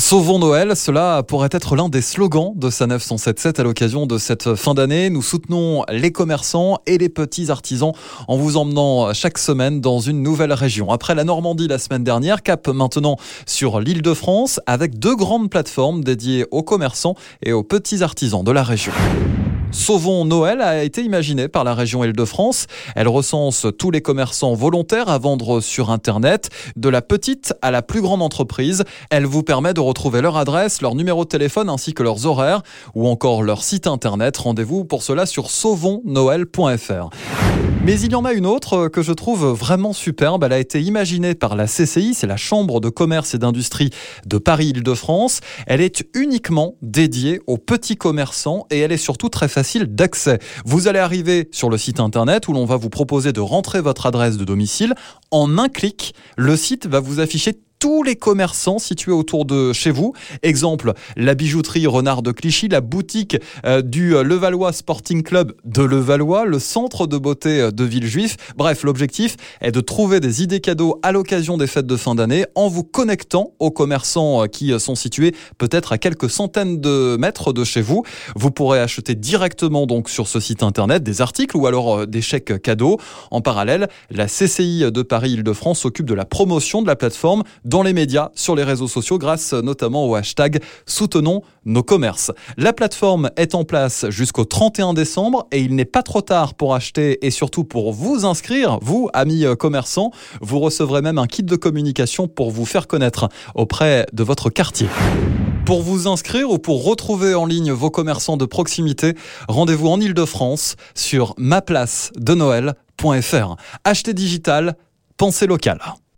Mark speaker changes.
Speaker 1: Sauvons Noël, cela pourrait être l'un des slogans de sa 977 à l'occasion de cette fin d'année. Nous soutenons les commerçants et les petits artisans en vous emmenant chaque semaine dans une nouvelle région. Après la Normandie la semaine dernière, cap maintenant sur l'île de France avec deux grandes plateformes dédiées aux commerçants et aux petits artisans de la région. Sauvons Noël a été imaginée par la région Île-de-France. Elle recense tous les commerçants volontaires à vendre sur Internet, de la petite à la plus grande entreprise. Elle vous permet de retrouver leur adresse, leur numéro de téléphone ainsi que leurs horaires ou encore leur site Internet. Rendez-vous pour cela sur sauvonsnoël.fr. Mais il y en a une autre que je trouve vraiment superbe. Elle a été imaginée par la CCI, c'est la Chambre de commerce et d'industrie de Paris-Île-de-France. Elle est uniquement dédiée aux petits commerçants et elle est surtout très facile d'accès. Vous allez arriver sur le site internet où l'on va vous proposer de rentrer votre adresse de domicile. En un clic, le site va vous afficher tous les commerçants situés autour de chez vous. Exemple, la bijouterie Renard de Clichy, la boutique euh, du euh, Levallois Sporting Club de Levallois, le centre de beauté euh, de Villejuif. Bref, l'objectif est de trouver des idées cadeaux à l'occasion des fêtes de fin d'année en vous connectant aux commerçants qui sont situés peut-être à quelques centaines de mètres de chez vous. Vous pourrez acheter directement donc sur ce site internet des articles ou alors des chèques cadeaux. En parallèle, la CCI de Paris-Île-de-France s'occupe de la promotion de la plateforme dans les médias, sur les réseaux sociaux, grâce notamment au hashtag Soutenons nos commerces. La plateforme est en place jusqu'au 31 décembre et il n'est pas trop tard pour acheter et surtout pour vous inscrire, vous, amis commerçants. Vous recevrez même un kit de communication pour vous faire connaître auprès de votre quartier. Pour vous inscrire ou pour retrouver en ligne vos commerçants de proximité, rendez-vous en Ile-de-France sur maplace de. Achetez digital, pensez local.